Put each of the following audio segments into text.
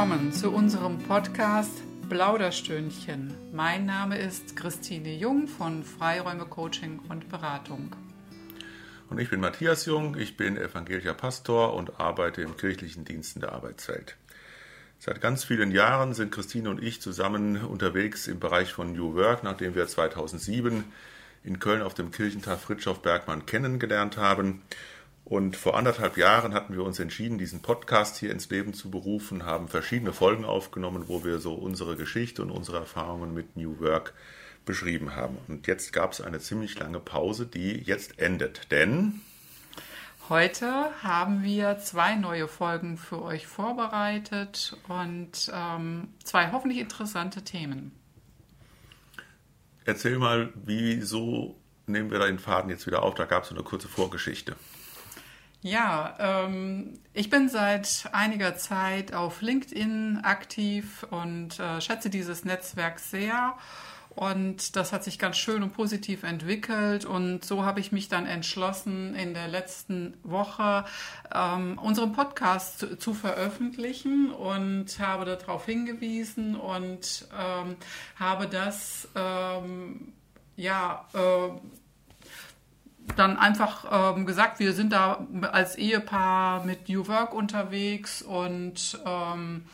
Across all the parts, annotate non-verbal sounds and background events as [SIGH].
willkommen zu unserem Podcast Plauderstündchen. Mein Name ist Christine Jung von Freiräume Coaching und Beratung. Und ich bin Matthias Jung, ich bin evangelischer Pastor und arbeite im kirchlichen Dienst in der Arbeitswelt. Seit ganz vielen Jahren sind Christine und ich zusammen unterwegs im Bereich von New Work, nachdem wir 2007 in Köln auf dem Kirchentag Fritjof Bergmann kennengelernt haben. Und vor anderthalb Jahren hatten wir uns entschieden, diesen Podcast hier ins Leben zu berufen, haben verschiedene Folgen aufgenommen, wo wir so unsere Geschichte und unsere Erfahrungen mit New Work beschrieben haben. Und jetzt gab es eine ziemlich lange Pause, die jetzt endet. Denn Heute haben wir zwei neue Folgen für euch vorbereitet und ähm, zwei hoffentlich interessante Themen. Erzähl mal, wieso nehmen wir da den Faden jetzt wieder auf? Da gab es eine kurze Vorgeschichte. Ja, ähm, ich bin seit einiger Zeit auf LinkedIn aktiv und äh, schätze dieses Netzwerk sehr. Und das hat sich ganz schön und positiv entwickelt. Und so habe ich mich dann entschlossen, in der letzten Woche ähm, unseren Podcast zu, zu, veröffentlichen und habe darauf hingewiesen und ähm, habe das ähm, ja äh, dann einfach ähm, gesagt, wir sind da als Ehepaar mit New Work unterwegs und ähm,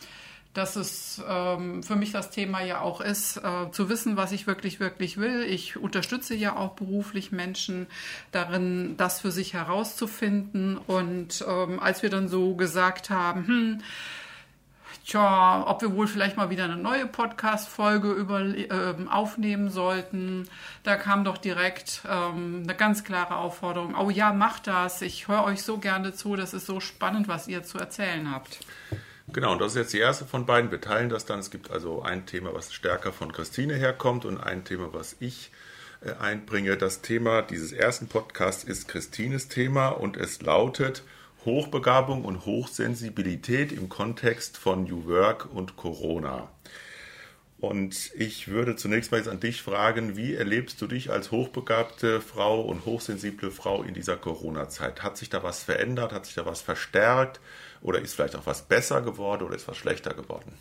dass es ähm, für mich das Thema ja auch ist, äh, zu wissen, was ich wirklich, wirklich will. Ich unterstütze ja auch beruflich Menschen darin, das für sich herauszufinden. Und ähm, als wir dann so gesagt haben, hm, tja, ob wir wohl vielleicht mal wieder eine neue Podcast-Folge äh, aufnehmen sollten. Da kam doch direkt ähm, eine ganz klare Aufforderung. Oh ja, macht das. Ich höre euch so gerne zu. Das ist so spannend, was ihr zu erzählen habt. Genau, und das ist jetzt die erste von beiden. Wir teilen das dann. Es gibt also ein Thema, was stärker von Christine herkommt und ein Thema, was ich äh, einbringe. Das Thema dieses ersten Podcasts ist Christines Thema und es lautet Hochbegabung und Hochsensibilität im Kontext von New Work und Corona. Und ich würde zunächst mal jetzt an dich fragen, wie erlebst du dich als hochbegabte Frau und hochsensible Frau in dieser Corona-Zeit? Hat sich da was verändert? Hat sich da was verstärkt? Oder ist vielleicht auch was besser geworden oder ist was schlechter geworden?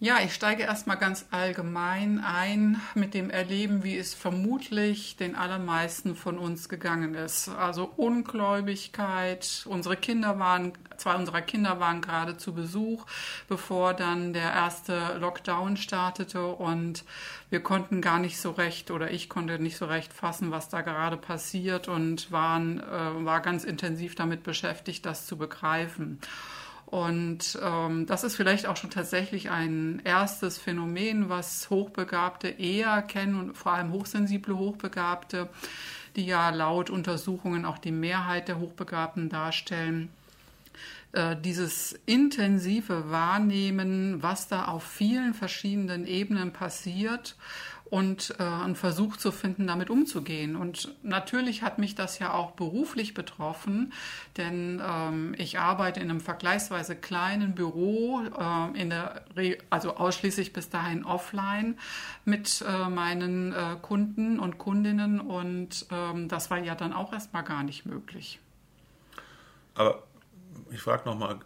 Ja, ich steige erstmal ganz allgemein ein mit dem Erleben, wie es vermutlich den allermeisten von uns gegangen ist. Also Ungläubigkeit. Unsere Kinder waren, zwei unserer Kinder waren gerade zu Besuch, bevor dann der erste Lockdown startete und wir konnten gar nicht so recht oder ich konnte nicht so recht fassen, was da gerade passiert und waren, äh, war ganz intensiv damit beschäftigt, das zu begreifen. Und ähm, das ist vielleicht auch schon tatsächlich ein erstes Phänomen, was Hochbegabte eher kennen und vor allem hochsensible Hochbegabte, die ja laut Untersuchungen auch die Mehrheit der Hochbegabten darstellen äh, dieses intensive Wahrnehmen, was da auf vielen verschiedenen Ebenen passiert und äh, einen Versuch zu finden, damit umzugehen. Und natürlich hat mich das ja auch beruflich betroffen, denn ähm, ich arbeite in einem vergleichsweise kleinen Büro, äh, in der also ausschließlich bis dahin offline mit äh, meinen äh, Kunden und Kundinnen und ähm, das war ja dann auch erstmal gar nicht möglich. Aber ich frage nochmal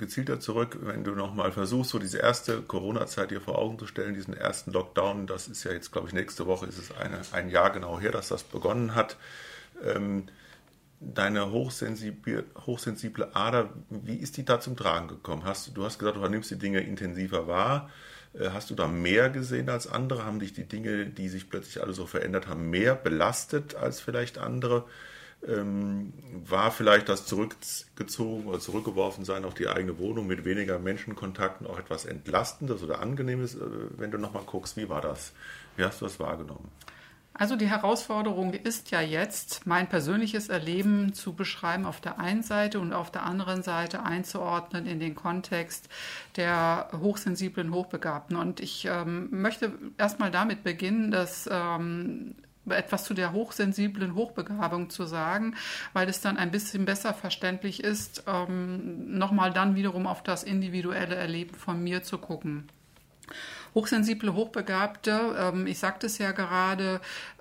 gezielter zurück, wenn du nochmal versuchst, so diese erste Corona-Zeit dir vor Augen zu stellen, diesen ersten Lockdown, das ist ja jetzt, glaube ich, nächste Woche ist es eine, ein Jahr genau her, dass das begonnen hat. Ähm, deine hochsensible, hochsensible Ader, wie ist die da zum Tragen gekommen? Hast, du hast gesagt, du nimmst die Dinge intensiver wahr. Äh, hast du da mehr gesehen als andere? Haben dich die Dinge, die sich plötzlich alle so verändert haben, mehr belastet als vielleicht andere? Ähm, war vielleicht das zurückgezogen oder zurückgeworfen sein auf die eigene Wohnung mit weniger Menschenkontakten auch etwas Entlastendes oder Angenehmes, äh, wenn du nochmal guckst, wie war das? Wie hast du das wahrgenommen? Also die Herausforderung ist ja jetzt, mein persönliches Erleben zu beschreiben auf der einen Seite und auf der anderen Seite einzuordnen in den Kontext der hochsensiblen Hochbegabten. Und ich ähm, möchte erstmal damit beginnen, dass ähm, etwas zu der hochsensiblen Hochbegabung zu sagen, weil es dann ein bisschen besser verständlich ist, ähm, nochmal dann wiederum auf das individuelle Erleben von mir zu gucken. Hochsensible Hochbegabte, ähm, ich sagte es ja gerade,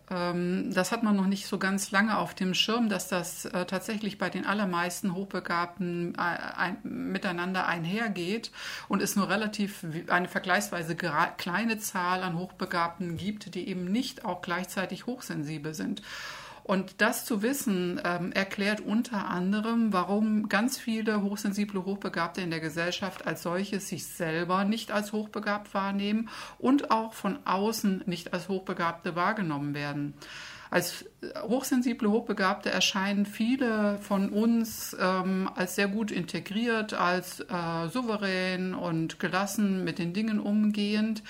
das hat man noch nicht so ganz lange auf dem Schirm, dass das äh, tatsächlich bei den allermeisten Hochbegabten äh, ein, miteinander einhergeht und es nur relativ eine vergleichsweise kleine Zahl an Hochbegabten gibt, die eben nicht auch gleichzeitig hochsensibel sind. Und das zu wissen, ähm, erklärt unter anderem, warum ganz viele hochsensible Hochbegabte in der Gesellschaft als solches sich selber nicht als hochbegabt wahrnehmen und auch von außen nicht als Hochbegabte wahrgenommen werden. Als hochsensible Hochbegabte erscheinen viele von uns ähm, als sehr gut integriert, als äh, souverän und gelassen mit den Dingen umgehend.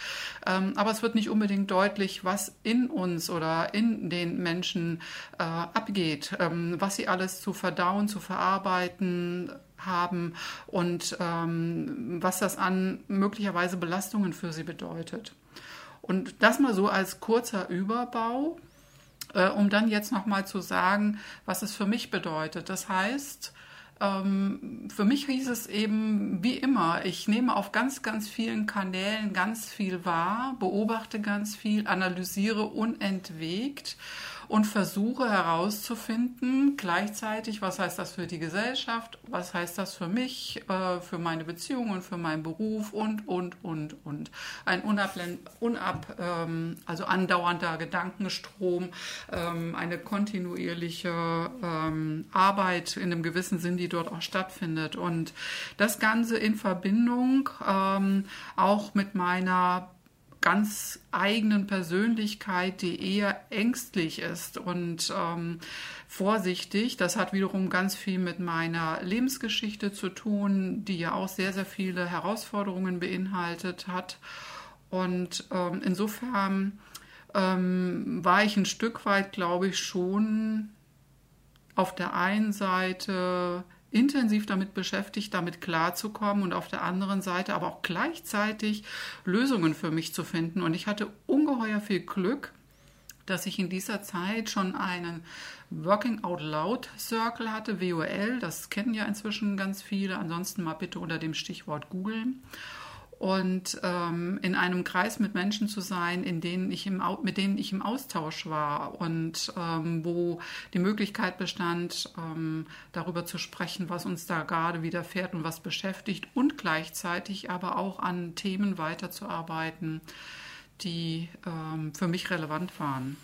Ähm, aber es wird nicht unbedingt deutlich, was in uns oder in den Menschen äh, abgeht, ähm, was sie alles zu verdauen, zu verarbeiten haben und ähm, was das an möglicherweise Belastungen für sie bedeutet. Und das mal so als kurzer Überbau äh, um dann jetzt nochmal zu sagen, was es für mich bedeutet. Das heißt, ähm, für mich hieß es eben wie immer, ich nehme auf ganz, ganz vielen Kanälen ganz viel wahr, beobachte ganz viel, analysiere unentwegt und versuche herauszufinden, gleichzeitig, was heißt das für die Gesellschaft, was heißt das für mich, äh, für meine Beziehungen, für meinen Beruf und, und, und, und. Ein unab, ähm, also andauernder Gedankenstrom, ähm, eine kontinuierliche ähm, Arbeit in einem gewissen Sinn, die dort auch stattfindet. Und das Ganze in Verbindung auch mit meiner ganz eigenen Persönlichkeit, die eher ängstlich ist und ähm, vorsichtig. Das hat wiederum ganz viel mit meiner Lebensgeschichte zu tun, die ja auch sehr, sehr viele Herausforderungen beinhaltet hat. Und ähm, insofern ähm, war ich ein Stück weit, glaube ich, schon auf der einen Seite intensiv damit beschäftigt, damit klarzukommen und auf der anderen Seite aber auch gleichzeitig Lösungen für mich zu finden. Und ich hatte ungeheuer viel Glück, dass ich in dieser Zeit schon einen Working Out Loud Circle hatte, WOL, das kennen ja inzwischen ganz viele, ansonsten mal bitte unter dem Stichwort googeln und ähm, in einem Kreis mit Menschen zu sein, in denen ich im, mit denen ich im Austausch war und ähm, wo die Möglichkeit bestand, ähm, darüber zu sprechen, was uns da gerade widerfährt und was beschäftigt und gleichzeitig aber auch an Themen weiterzuarbeiten, die ähm, für mich relevant waren.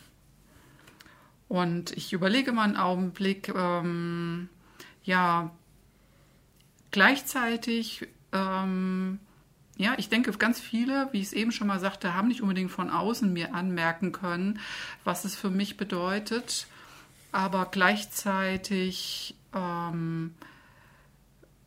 Und ich überlege mal einen Augenblick, ähm, ja, gleichzeitig ähm, ja, ich denke, ganz viele, wie ich es eben schon mal sagte, haben nicht unbedingt von außen mir anmerken können, was es für mich bedeutet. Aber gleichzeitig ähm,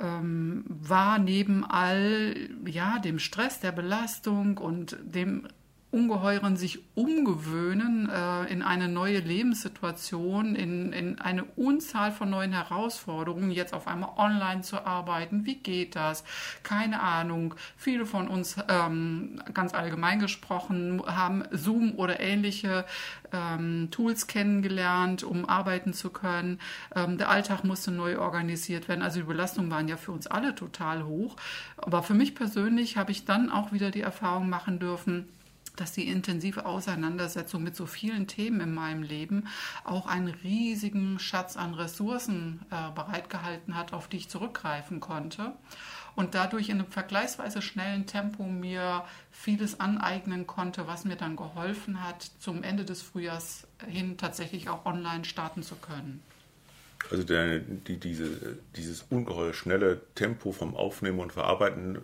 ähm, war neben all ja, dem Stress, der Belastung und dem ungeheuren sich umgewöhnen äh, in eine neue Lebenssituation, in, in eine Unzahl von neuen Herausforderungen, jetzt auf einmal online zu arbeiten. Wie geht das? Keine Ahnung. Viele von uns, ähm, ganz allgemein gesprochen, haben Zoom oder ähnliche ähm, Tools kennengelernt, um arbeiten zu können. Ähm, der Alltag musste neu organisiert werden. Also die Belastungen waren ja für uns alle total hoch. Aber für mich persönlich habe ich dann auch wieder die Erfahrung machen dürfen, dass die intensive Auseinandersetzung mit so vielen Themen in meinem Leben auch einen riesigen Schatz an Ressourcen äh, bereitgehalten hat, auf die ich zurückgreifen konnte und dadurch in einem vergleichsweise schnellen Tempo mir vieles aneignen konnte, was mir dann geholfen hat, zum Ende des Frühjahrs hin tatsächlich auch online starten zu können. Also der, die, diese, dieses ungeheuer schnelle Tempo vom Aufnehmen und Verarbeiten,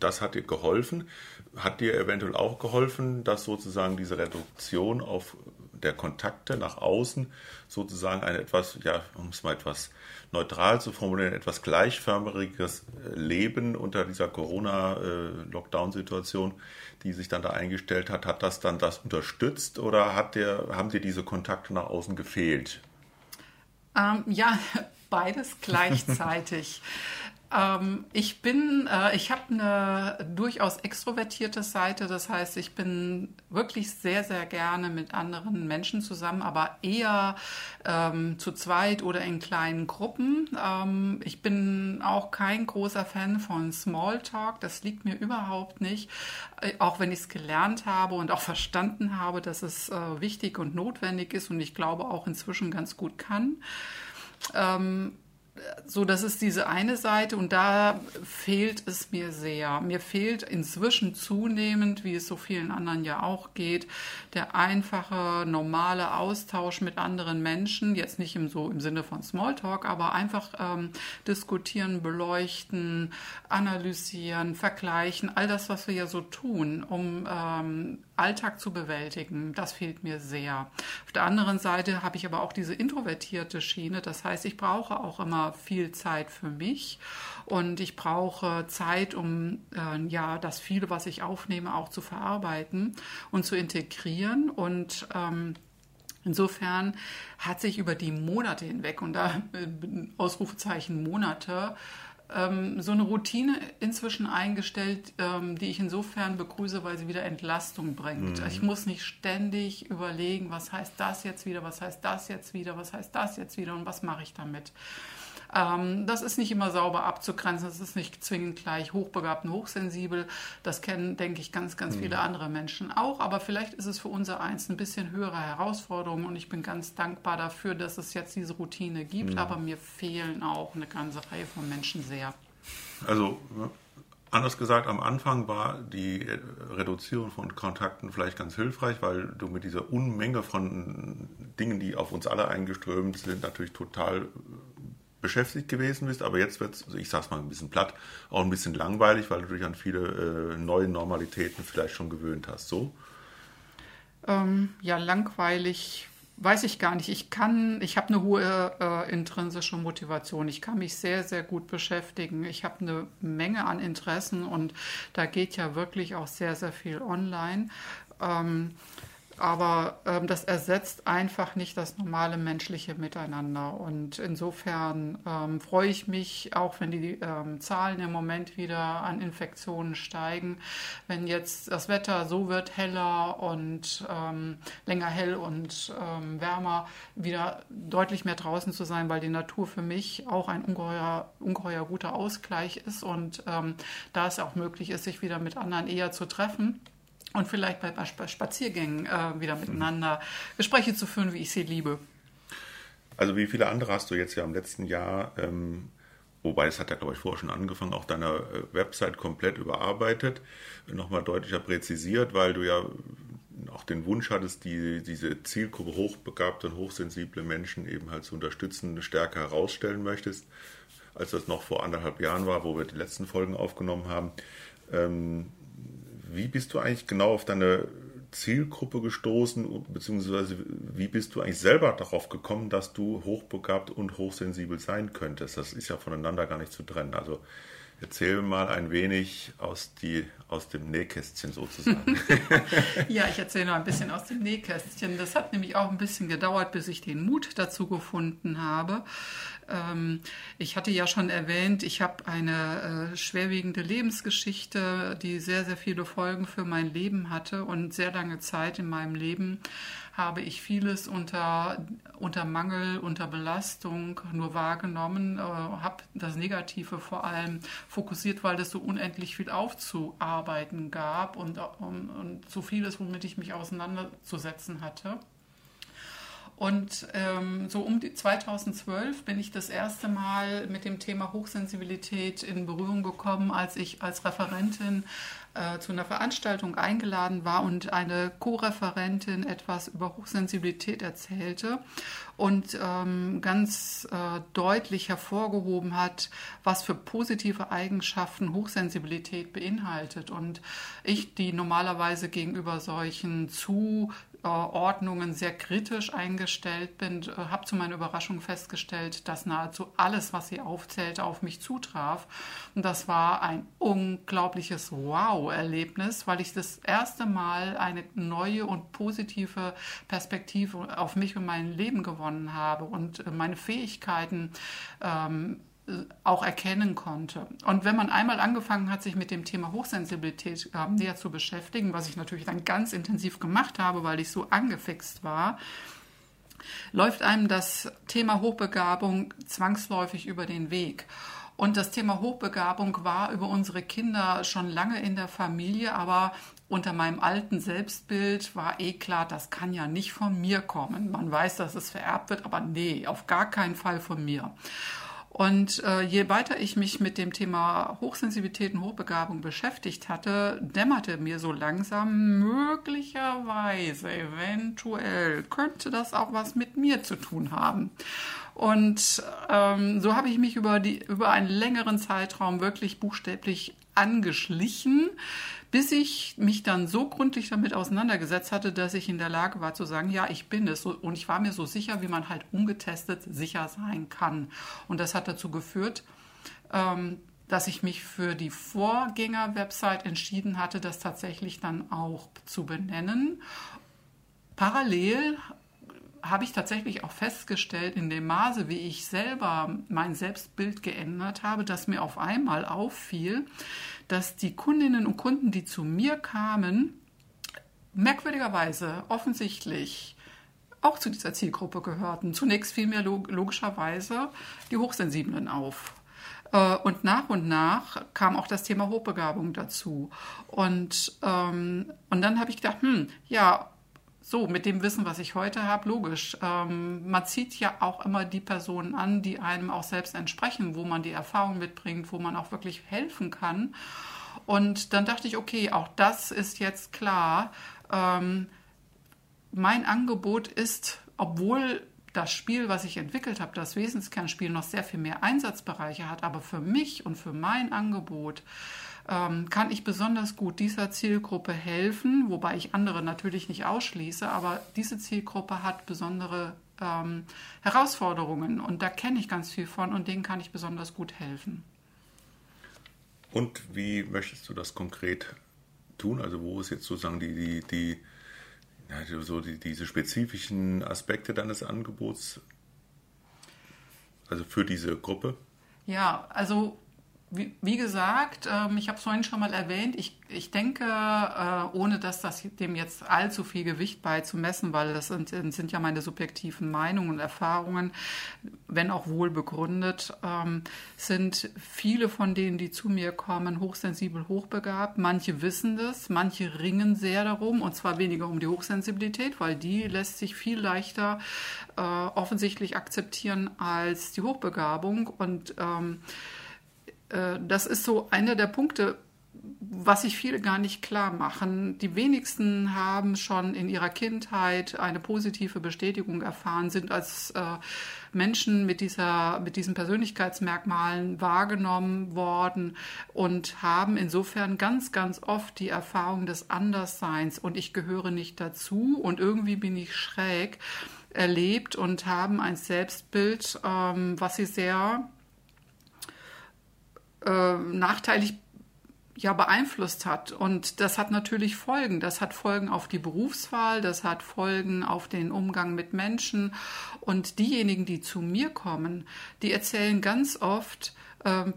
das hat dir geholfen. Hat dir eventuell auch geholfen, dass sozusagen diese Reduktion auf der Kontakte nach außen sozusagen ein etwas, ja, um es mal etwas neutral zu formulieren, etwas gleichförmiges Leben unter dieser Corona-Lockdown-Situation, die sich dann da eingestellt hat, hat das dann das unterstützt oder hat dir, haben dir diese Kontakte nach außen gefehlt? Ähm, ja, [LAUGHS] beides gleichzeitig. [LAUGHS] Ähm, ich bin, äh, ich habe eine durchaus extrovertierte Seite. Das heißt, ich bin wirklich sehr, sehr gerne mit anderen Menschen zusammen, aber eher ähm, zu zweit oder in kleinen Gruppen. Ähm, ich bin auch kein großer Fan von Smalltalk. Das liegt mir überhaupt nicht. Äh, auch wenn ich es gelernt habe und auch verstanden habe, dass es äh, wichtig und notwendig ist und ich glaube auch inzwischen ganz gut kann. Ähm, so, das ist diese eine Seite und da fehlt es mir sehr. Mir fehlt inzwischen zunehmend, wie es so vielen anderen ja auch geht, der einfache, normale Austausch mit anderen Menschen. Jetzt nicht im, so im Sinne von Smalltalk, aber einfach ähm, diskutieren, beleuchten, analysieren, vergleichen, all das, was wir ja so tun, um ähm, Alltag zu bewältigen. Das fehlt mir sehr. Auf der anderen Seite habe ich aber auch diese introvertierte Schiene. Das heißt, ich brauche auch immer viel Zeit für mich und ich brauche Zeit, um äh, ja das viele, was ich aufnehme, auch zu verarbeiten und zu integrieren und ähm, Insofern hat sich über die Monate hinweg, und da äh, Ausrufezeichen Monate, ähm, so eine Routine inzwischen eingestellt, ähm, die ich insofern begrüße, weil sie wieder Entlastung bringt. Mhm. Ich muss nicht ständig überlegen, was heißt das jetzt wieder, was heißt das jetzt wieder, was heißt das jetzt wieder und was mache ich damit. Ähm, das ist nicht immer sauber abzugrenzen, das ist nicht zwingend gleich hochbegabt und hochsensibel. Das kennen, denke ich, ganz, ganz mhm. viele andere Menschen auch. Aber vielleicht ist es für unser eins ein bisschen höhere Herausforderung und ich bin ganz dankbar dafür, dass es jetzt diese Routine gibt. Mhm. Aber mir fehlen auch eine ganze Reihe von Menschen sehr. Also Anders gesagt, am Anfang war die Reduzierung von Kontakten vielleicht ganz hilfreich, weil du mit dieser Unmenge von Dingen, die auf uns alle eingeströmt sind, natürlich total beschäftigt gewesen bist, aber jetzt wird es, also ich sag's mal ein bisschen platt, auch ein bisschen langweilig, weil du dich an viele äh, neue Normalitäten vielleicht schon gewöhnt hast. So? Ähm, ja, langweilig weiß ich gar nicht. Ich kann, ich habe eine hohe äh, intrinsische Motivation. Ich kann mich sehr, sehr gut beschäftigen. Ich habe eine Menge an Interessen und da geht ja wirklich auch sehr, sehr viel online. Ähm, aber ähm, das ersetzt einfach nicht das normale menschliche Miteinander. Und insofern ähm, freue ich mich, auch wenn die ähm, Zahlen im Moment wieder an Infektionen steigen, wenn jetzt das Wetter so wird heller und ähm, länger hell und ähm, wärmer, wieder deutlich mehr draußen zu sein, weil die Natur für mich auch ein ungeheuer, ungeheuer guter Ausgleich ist und ähm, da es auch möglich ist, sich wieder mit anderen eher zu treffen und vielleicht bei, Spaziergängen äh, wieder miteinander Gespräche zu führen, wie ich sie liebe. Also wie viele andere hast du jetzt ja im letzten Jahr, ähm, wobei es hat ja glaube ich vorher schon angefangen, auch deine äh, Website komplett überarbeitet, nochmal deutlicher präzisiert, weil du ja auch den Wunsch hattest, die, diese Zielgruppe hochbegabte und hochsensible Menschen eben halt zu unterstützen, stärker herausstellen möchtest, als das noch vor anderthalb Jahren war, wo wir die letzten Folgen aufgenommen haben. Ähm, wie bist du eigentlich genau auf deine Zielgruppe gestoßen, beziehungsweise wie bist du eigentlich selber darauf gekommen, dass du hochbegabt und hochsensibel sein könntest? Das ist ja voneinander gar nicht zu trennen. Also erzähl mal ein wenig aus, die, aus dem Nähkästchen sozusagen. [LAUGHS] ja, ich erzähle noch ein bisschen aus dem Nähkästchen. Das hat nämlich auch ein bisschen gedauert, bis ich den Mut dazu gefunden habe. Ähm, ich hatte ja schon erwähnt, ich habe eine äh, schwerwiegende Lebensgeschichte, die sehr, sehr viele Folgen für mein Leben hatte und sehr lange Zeit in meinem Leben habe ich vieles unter, unter Mangel, unter Belastung nur wahrgenommen, äh, habe das Negative vor allem fokussiert, weil es so unendlich viel aufzuarbeiten gab und, und, und so vieles, womit ich mich auseinanderzusetzen hatte. Und ähm, so um die 2012 bin ich das erste Mal mit dem Thema Hochsensibilität in Berührung gekommen, als ich als Referentin äh, zu einer Veranstaltung eingeladen war und eine Co-Referentin etwas über Hochsensibilität erzählte und ähm, ganz äh, deutlich hervorgehoben hat, was für positive Eigenschaften Hochsensibilität beinhaltet. Und ich, die normalerweise gegenüber solchen zu Ordnungen sehr kritisch eingestellt bin, äh, habe zu meiner Überraschung festgestellt, dass nahezu alles, was sie aufzählte, auf mich zutraf. Und das war ein unglaubliches Wow-Erlebnis, weil ich das erste Mal eine neue und positive Perspektive auf mich und mein Leben gewonnen habe und äh, meine Fähigkeiten ähm, auch erkennen konnte. Und wenn man einmal angefangen hat, sich mit dem Thema Hochsensibilität äh, näher zu beschäftigen, was ich natürlich dann ganz intensiv gemacht habe, weil ich so angefixt war, läuft einem das Thema Hochbegabung zwangsläufig über den Weg. Und das Thema Hochbegabung war über unsere Kinder schon lange in der Familie, aber unter meinem alten Selbstbild war eh klar, das kann ja nicht von mir kommen. Man weiß, dass es vererbt wird, aber nee, auf gar keinen Fall von mir. Und äh, je weiter ich mich mit dem Thema Hochsensibilität und Hochbegabung beschäftigt hatte, dämmerte mir so langsam, möglicherweise, eventuell, könnte das auch was mit mir zu tun haben. Und ähm, so habe ich mich über, die, über einen längeren Zeitraum wirklich buchstäblich angeschlichen, bis ich mich dann so gründlich damit auseinandergesetzt hatte, dass ich in der Lage war zu sagen, ja, ich bin es. Und ich war mir so sicher, wie man halt ungetestet sicher sein kann. Und das hat dazu geführt, ähm, dass ich mich für die Vorgänger-Website entschieden hatte, das tatsächlich dann auch zu benennen. Parallel habe ich tatsächlich auch festgestellt, in dem Maße, wie ich selber mein Selbstbild geändert habe, dass mir auf einmal auffiel, dass die Kundinnen und Kunden, die zu mir kamen, merkwürdigerweise offensichtlich auch zu dieser Zielgruppe gehörten. Zunächst fiel mir logischerweise die Hochsensiblen auf. Äh, und nach und nach kam auch das Thema Hochbegabung dazu. Und, ähm, und dann habe ich gedacht, hm, ja, so, mit dem Wissen, was ich heute habe, logisch. Ähm, man zieht ja auch immer die Personen an, die einem auch selbst entsprechen, wo man die Erfahrung mitbringt, wo man auch wirklich helfen kann. Und dann dachte ich, okay, auch das ist jetzt klar. Ähm, mein Angebot ist, obwohl das Spiel, was ich entwickelt habe, das Wesenskernspiel, noch sehr viel mehr Einsatzbereiche hat, aber für mich und für mein Angebot ähm, kann ich besonders gut dieser Zielgruppe helfen, wobei ich andere natürlich nicht ausschließe, aber diese Zielgruppe hat besondere ähm, Herausforderungen und da kenne ich ganz viel von und denen kann ich besonders gut helfen. Und wie möchtest du das konkret tun? Also wo ist jetzt sozusagen die, die, die, ja, so die, diese spezifischen Aspekte deines Angebots, also für diese Gruppe? Ja, also wie, wie gesagt, ähm, ich habe es vorhin schon mal erwähnt, ich, ich denke, äh, ohne dass das dem jetzt allzu viel Gewicht beizumessen, weil das sind, sind ja meine subjektiven Meinungen und Erfahrungen, wenn auch wohl begründet, ähm, sind viele von denen, die zu mir kommen, hochsensibel, hochbegabt. Manche wissen das, manche ringen sehr darum, und zwar weniger um die Hochsensibilität, weil die lässt sich viel leichter äh, offensichtlich akzeptieren als die Hochbegabung. Und ähm, äh, das ist so einer der Punkte, was sich viele gar nicht klar machen. Die wenigsten haben schon in ihrer Kindheit eine positive Bestätigung erfahren, sind als äh, Menschen mit, dieser, mit diesen Persönlichkeitsmerkmalen wahrgenommen worden und haben insofern ganz, ganz oft die Erfahrung des Andersseins und ich gehöre nicht dazu und irgendwie bin ich schräg erlebt und haben ein Selbstbild, ähm, was sie sehr äh, nachteilig ja beeinflusst hat. Und das hat natürlich Folgen. Das hat Folgen auf die Berufswahl, das hat Folgen auf den Umgang mit Menschen. Und diejenigen, die zu mir kommen, die erzählen ganz oft,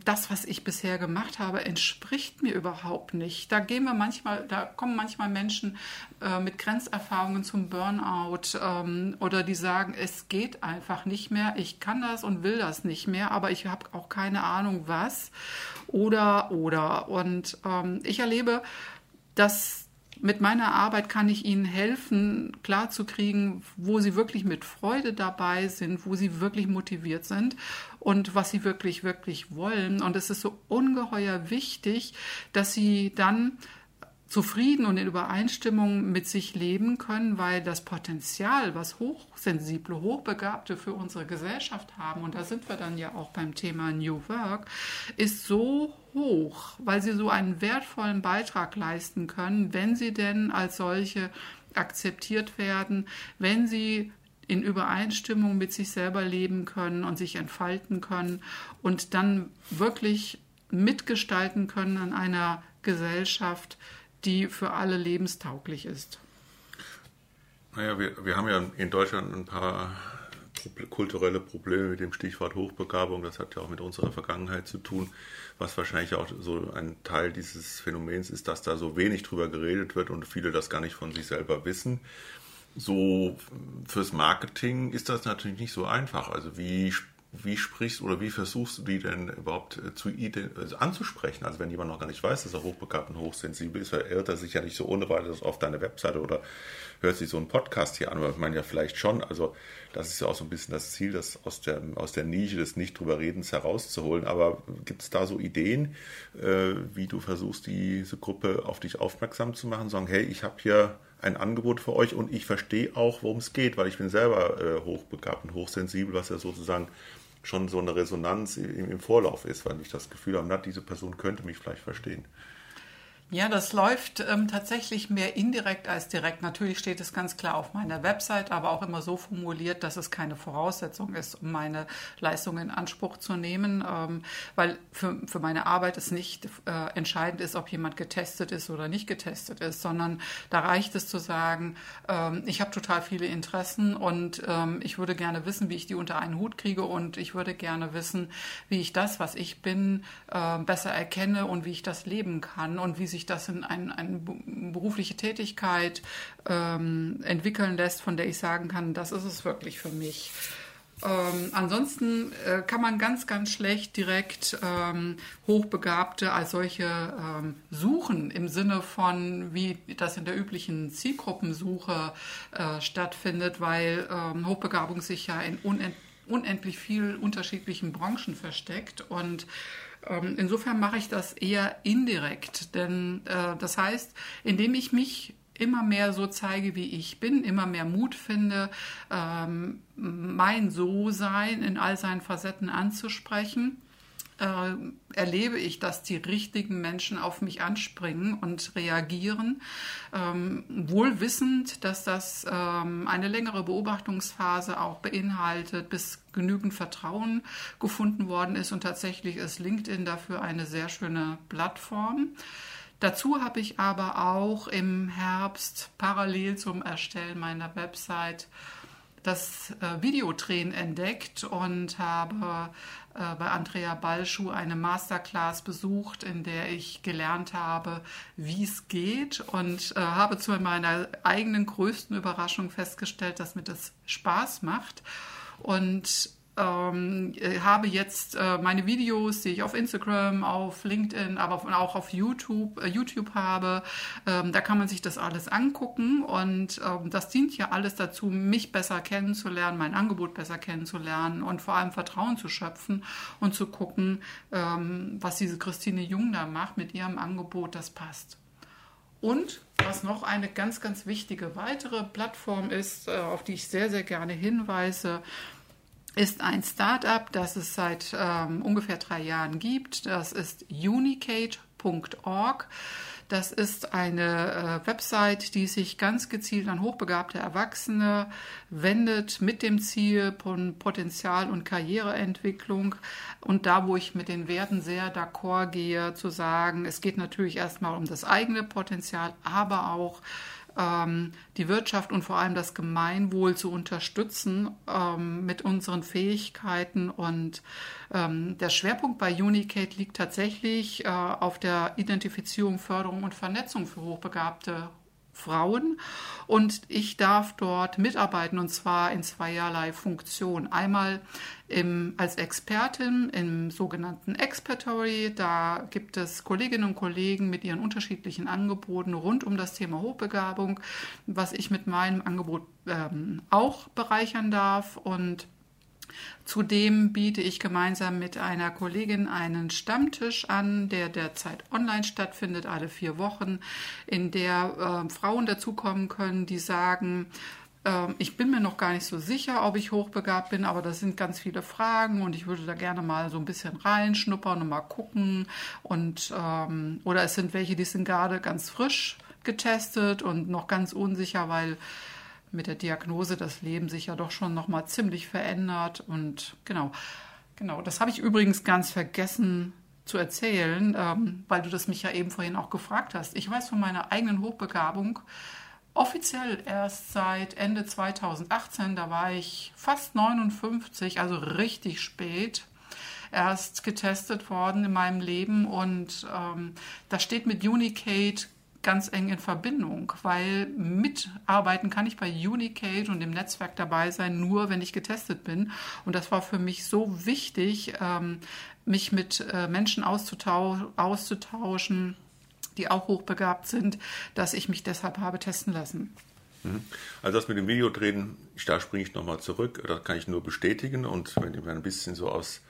das, was ich bisher gemacht habe, entspricht mir überhaupt nicht. Da gehen wir manchmal, da kommen manchmal Menschen äh, mit Grenzerfahrungen zum Burnout ähm, oder die sagen, es geht einfach nicht mehr, ich kann das und will das nicht mehr, aber ich habe auch keine Ahnung was oder oder. Und ähm, ich erlebe, dass mit meiner Arbeit kann ich Ihnen helfen, klarzukriegen, wo Sie wirklich mit Freude dabei sind, wo Sie wirklich motiviert sind und was Sie wirklich, wirklich wollen. Und es ist so ungeheuer wichtig, dass Sie dann zufrieden und in Übereinstimmung mit sich leben können, weil das Potenzial, was hochsensible, hochbegabte für unsere Gesellschaft haben, und da sind wir dann ja auch beim Thema New Work, ist so hoch, weil sie so einen wertvollen Beitrag leisten können, wenn sie denn als solche akzeptiert werden, wenn sie in Übereinstimmung mit sich selber leben können und sich entfalten können und dann wirklich mitgestalten können an einer Gesellschaft, die für alle lebenstauglich ist. Naja, wir, wir haben ja in Deutschland ein paar kulturelle Probleme mit dem Stichwort Hochbegabung. Das hat ja auch mit unserer Vergangenheit zu tun, was wahrscheinlich auch so ein Teil dieses Phänomens ist, dass da so wenig drüber geredet wird und viele das gar nicht von sich selber wissen. So fürs Marketing ist das natürlich nicht so einfach. Also wie wie sprichst oder wie versuchst du die denn überhaupt äh, zu also anzusprechen? Also wenn jemand noch gar nicht weiß, dass er hochbegabt und hochsensibel ist, verirrt er sich ja nicht so ohne weiteres auf deine Webseite oder hört sich so einen Podcast hier an, aber ich meine ja vielleicht schon. Also das ist ja auch so ein bisschen das Ziel, das aus der, aus der Nische des Nicht-Drüber-Redens herauszuholen. Aber gibt es da so Ideen, äh, wie du versuchst, diese Gruppe auf dich aufmerksam zu machen? Sagen, hey, ich habe hier ein Angebot für euch und ich verstehe auch, worum es geht, weil ich bin selber äh, hochbegabt und hochsensibel, was ja sozusagen schon so eine Resonanz im, im Vorlauf ist, weil ich das Gefühl habe, na, diese Person könnte mich vielleicht verstehen. Ja, das läuft ähm, tatsächlich mehr indirekt als direkt. Natürlich steht es ganz klar auf meiner Website, aber auch immer so formuliert, dass es keine Voraussetzung ist, um meine Leistung in Anspruch zu nehmen, ähm, weil für, für meine Arbeit es nicht äh, entscheidend ist, ob jemand getestet ist oder nicht getestet ist, sondern da reicht es zu sagen, ähm, ich habe total viele Interessen und ähm, ich würde gerne wissen, wie ich die unter einen Hut kriege und ich würde gerne wissen, wie ich das, was ich bin, äh, besser erkenne und wie ich das leben kann und wie sich sich das in ein, eine berufliche Tätigkeit ähm, entwickeln lässt, von der ich sagen kann, das ist es wirklich für mich. Ähm, ansonsten äh, kann man ganz, ganz schlecht direkt ähm, Hochbegabte als solche ähm, suchen, im Sinne von, wie das in der üblichen Zielgruppensuche äh, stattfindet, weil ähm, Hochbegabung sich ja in unend unendlich vielen unterschiedlichen Branchen versteckt und ähm, insofern mache ich das eher indirekt, denn äh, das heißt, indem ich mich immer mehr so zeige, wie ich bin, immer mehr Mut finde, ähm, mein So-Sein in all seinen Facetten anzusprechen, äh, erlebe ich, dass die richtigen Menschen auf mich anspringen und reagieren, ähm, wohl wissend, dass das ähm, eine längere Beobachtungsphase auch beinhaltet, bis genügend Vertrauen gefunden worden ist. Und tatsächlich ist LinkedIn dafür eine sehr schöne Plattform. Dazu habe ich aber auch im Herbst parallel zum Erstellen meiner Website das äh, Videodrehen entdeckt und habe äh, bei Andrea Balschuh eine Masterclass besucht, in der ich gelernt habe, wie es geht und äh, habe zu meiner eigenen größten Überraschung festgestellt, dass mir das Spaß macht. Und ähm, äh, habe jetzt äh, meine Videos, die ich auf Instagram, auf LinkedIn, aber auch auf YouTube, äh, YouTube habe. Ähm, da kann man sich das alles angucken und ähm, das dient ja alles dazu, mich besser kennenzulernen, mein Angebot besser kennenzulernen und vor allem Vertrauen zu schöpfen und zu gucken, ähm, was diese Christine Jung da macht mit ihrem Angebot, das passt. Und was noch eine ganz, ganz wichtige weitere Plattform ist, äh, auf die ich sehr, sehr gerne hinweise, ist ein Startup, das es seit ähm, ungefähr drei Jahren gibt. Das ist unicate.org. Das ist eine äh, Website, die sich ganz gezielt an hochbegabte Erwachsene wendet mit dem Ziel von Potenzial- und Karriereentwicklung. Und da, wo ich mit den Werten sehr d'accord gehe, zu sagen, es geht natürlich erstmal um das eigene Potenzial, aber auch ähm, die Wirtschaft und vor allem das Gemeinwohl zu unterstützen ähm, mit unseren Fähigkeiten. Und ähm, der Schwerpunkt bei Unicate liegt tatsächlich äh, auf der Identifizierung, Förderung und Vernetzung für hochbegabte Frauen und ich darf dort mitarbeiten und zwar in zweierlei Funktionen. Einmal im, als Expertin im sogenannten Expertory. Da gibt es Kolleginnen und Kollegen mit ihren unterschiedlichen Angeboten rund um das Thema Hochbegabung, was ich mit meinem Angebot ähm, auch bereichern darf und Zudem biete ich gemeinsam mit einer Kollegin einen Stammtisch an, der derzeit online stattfindet, alle vier Wochen, in der äh, Frauen dazukommen können, die sagen, äh, ich bin mir noch gar nicht so sicher, ob ich hochbegabt bin, aber das sind ganz viele Fragen und ich würde da gerne mal so ein bisschen reinschnuppern und mal gucken. Und, ähm, oder es sind welche, die sind gerade ganz frisch getestet und noch ganz unsicher, weil mit der Diagnose das Leben sich ja doch schon noch mal ziemlich verändert und genau, genau. Das habe ich übrigens ganz vergessen zu erzählen, ähm, weil du das mich ja eben vorhin auch gefragt hast. Ich weiß von meiner eigenen Hochbegabung offiziell erst seit Ende 2018, da war ich fast 59, also richtig spät erst getestet worden in meinem Leben und ähm, das steht mit Unicate ganz eng in Verbindung, weil mitarbeiten kann ich bei Unicate und dem Netzwerk dabei sein, nur wenn ich getestet bin. Und das war für mich so wichtig, ähm, mich mit äh, Menschen auszutauschen, die auch hochbegabt sind, dass ich mich deshalb habe testen lassen. Mhm. Also das mit dem Videodrehen, da springe ich nochmal zurück, das kann ich nur bestätigen und wenn ich mir ein bisschen so aus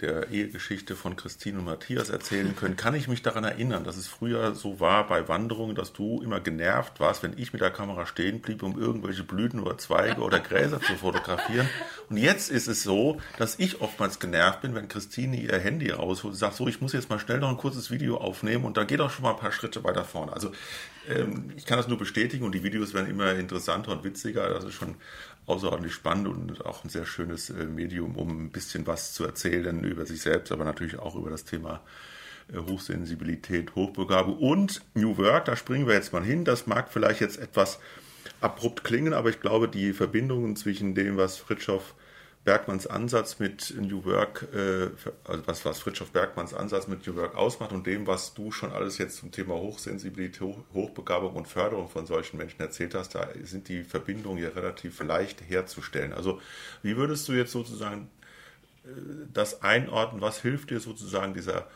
der Ehegeschichte von Christine und Matthias erzählen können, kann ich mich daran erinnern, dass es früher so war bei Wanderungen, dass du immer genervt warst, wenn ich mit der Kamera stehen blieb, um irgendwelche Blüten oder Zweige oder Gräser zu fotografieren. Und jetzt ist es so, dass ich oftmals genervt bin, wenn Christine ihr Handy rausholt und sagt, so, ich muss jetzt mal schnell noch ein kurzes Video aufnehmen und dann geht auch schon mal ein paar Schritte weiter vorne. Also ähm, ich kann das nur bestätigen und die Videos werden immer interessanter und witziger. Das ist schon außerordentlich spannend und auch ein sehr schönes äh, Medium, um ein bisschen was zu erzählen über sich selbst, aber natürlich auch über das Thema äh, Hochsensibilität, Hochbegabung und New Work. Da springen wir jetzt mal hin. Das mag vielleicht jetzt etwas abrupt klingen, aber ich glaube, die Verbindungen zwischen dem, was Fritschow Bergmanns Ansatz mit New Work, äh, also was, was Fritjof Bergmanns Ansatz mit New Work ausmacht und dem, was du schon alles jetzt zum Thema Hochsensibilität, Hochbegabung und Förderung von solchen Menschen erzählt hast, da sind die Verbindungen ja relativ leicht herzustellen. Also wie würdest du jetzt sozusagen äh, das einordnen? Was hilft dir sozusagen dieser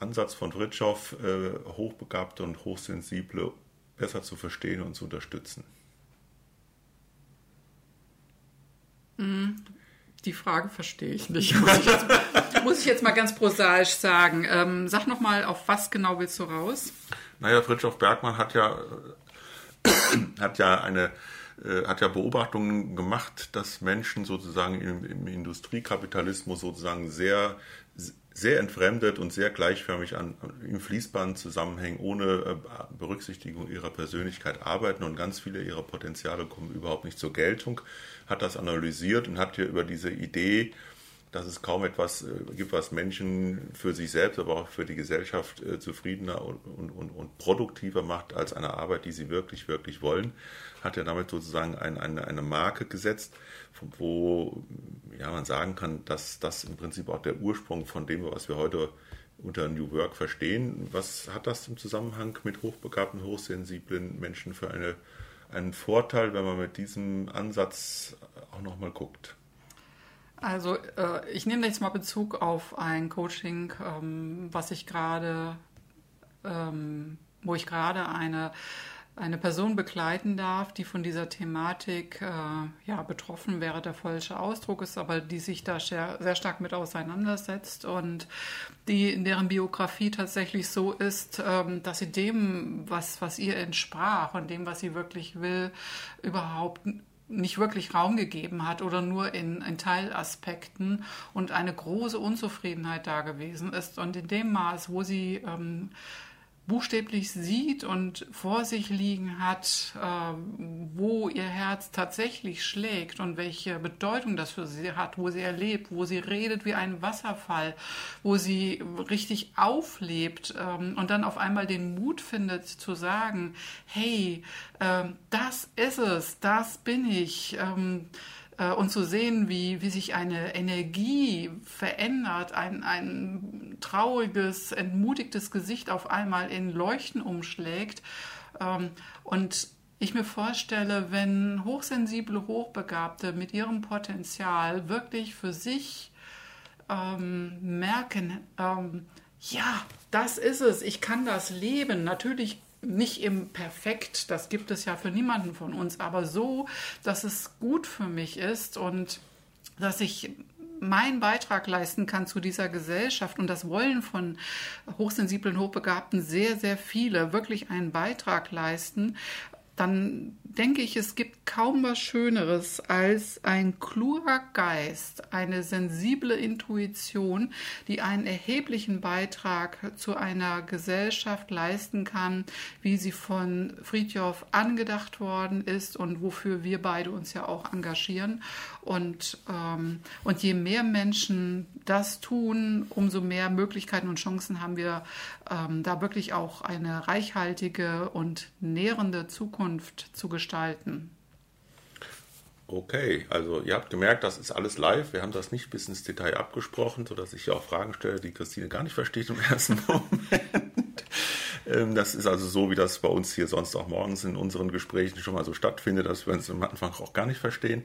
Ansatz von Fritjof, äh, Hochbegabte und Hochsensible besser zu verstehen und zu unterstützen? Mhm. Die Frage verstehe ich nicht, [LAUGHS] muss ich jetzt, muss ich jetzt mal ganz prosaisch sagen. Ähm, sag nochmal, auf was genau willst du raus? Naja, Fritjof Bergmann hat ja, [COUGHS] hat ja eine äh, hat ja Beobachtungen gemacht, dass Menschen sozusagen im, im Industriekapitalismus sozusagen sehr sehr entfremdet und sehr gleichförmig an, im Fließband zusammenhängen, ohne äh, Berücksichtigung ihrer Persönlichkeit arbeiten. Und ganz viele ihrer Potenziale kommen überhaupt nicht zur Geltung, hat das analysiert und hat hier über diese Idee, dass es kaum etwas äh, gibt, was Menschen für sich selbst, aber auch für die Gesellschaft äh, zufriedener und, und, und, produktiver macht als eine Arbeit, die sie wirklich, wirklich wollen, hat er damit sozusagen ein, eine, eine Marke gesetzt, wo ja, man sagen kann, dass das im Prinzip auch der Ursprung von dem, was wir heute unter New Work verstehen. Was hat das im Zusammenhang mit hochbegabten, hochsensiblen Menschen für eine, einen Vorteil, wenn man mit diesem Ansatz auch nochmal guckt? Also äh, ich nehme jetzt mal Bezug auf ein Coaching, ähm, was ich gerade, ähm, wo ich gerade eine eine Person begleiten darf, die von dieser Thematik äh, ja, betroffen wäre, der falsche Ausdruck ist, aber die sich da sehr, sehr stark mit auseinandersetzt und die in deren Biografie tatsächlich so ist, ähm, dass sie dem, was, was ihr entsprach und dem, was sie wirklich will, überhaupt nicht wirklich Raum gegeben hat oder nur in, in, Teilaspekten und eine große Unzufriedenheit da gewesen ist. Und in dem Maß, wo sie ähm, buchstäblich sieht und vor sich liegen hat, äh, wo ihr Herz tatsächlich schlägt und welche Bedeutung das für sie hat, wo sie erlebt, wo sie redet wie ein Wasserfall, wo sie richtig auflebt ähm, und dann auf einmal den Mut findet zu sagen, hey, äh, das ist es, das bin ich. Äh, und zu sehen, wie, wie sich eine Energie verändert, ein, ein trauriges, entmutigtes Gesicht auf einmal in Leuchten umschlägt. Ähm, und ich mir vorstelle, wenn hochsensible Hochbegabte mit ihrem Potenzial wirklich für sich ähm, merken, ähm, ja, das ist es, ich kann das leben. Natürlich nicht im Perfekt, das gibt es ja für niemanden von uns, aber so, dass es gut für mich ist und dass ich meinen Beitrag leisten kann zu dieser Gesellschaft. Und das wollen von hochsensiblen, hochbegabten sehr, sehr viele wirklich einen Beitrag leisten, dann denke ich, es gibt kaum was Schöneres als ein kluger Geist, eine sensible Intuition, die einen erheblichen Beitrag zu einer Gesellschaft leisten kann, wie sie von Friedjof angedacht worden ist und wofür wir beide uns ja auch engagieren. Und, ähm, und je mehr Menschen das tun, umso mehr Möglichkeiten und Chancen haben wir, ähm, da wirklich auch eine reichhaltige und nährende Zukunft zu gestalten. Okay, also ihr habt gemerkt, das ist alles live. Wir haben das nicht bis ins Detail abgesprochen, sodass ich hier auch Fragen stelle, die Christine gar nicht versteht im [LAUGHS] ersten Moment. Ähm, das ist also so, wie das bei uns hier sonst auch morgens in unseren Gesprächen schon mal so stattfindet, dass wir uns am Anfang auch gar nicht verstehen.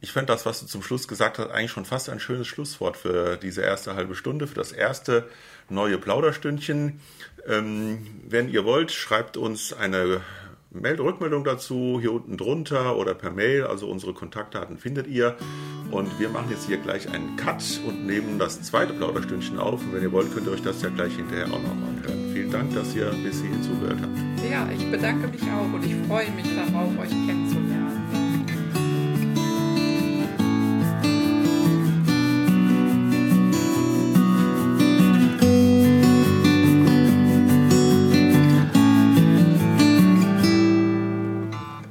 Ich fände das, was du zum Schluss gesagt hast, eigentlich schon fast ein schönes Schlusswort für diese erste halbe Stunde, für das erste neue Plauderstündchen. Ähm, wenn ihr wollt, schreibt uns eine Meld Rückmeldung dazu hier unten drunter oder per Mail. Also unsere Kontaktdaten findet ihr. Und wir machen jetzt hier gleich einen Cut und nehmen das zweite Plauderstündchen auf. Und wenn ihr wollt, könnt ihr euch das ja gleich hinterher auch nochmal anhören. Vielen Dank, dass ihr bis hierhin zugehört habt. Ja, ich bedanke mich auch und ich freue mich darauf, euch kennenzulernen.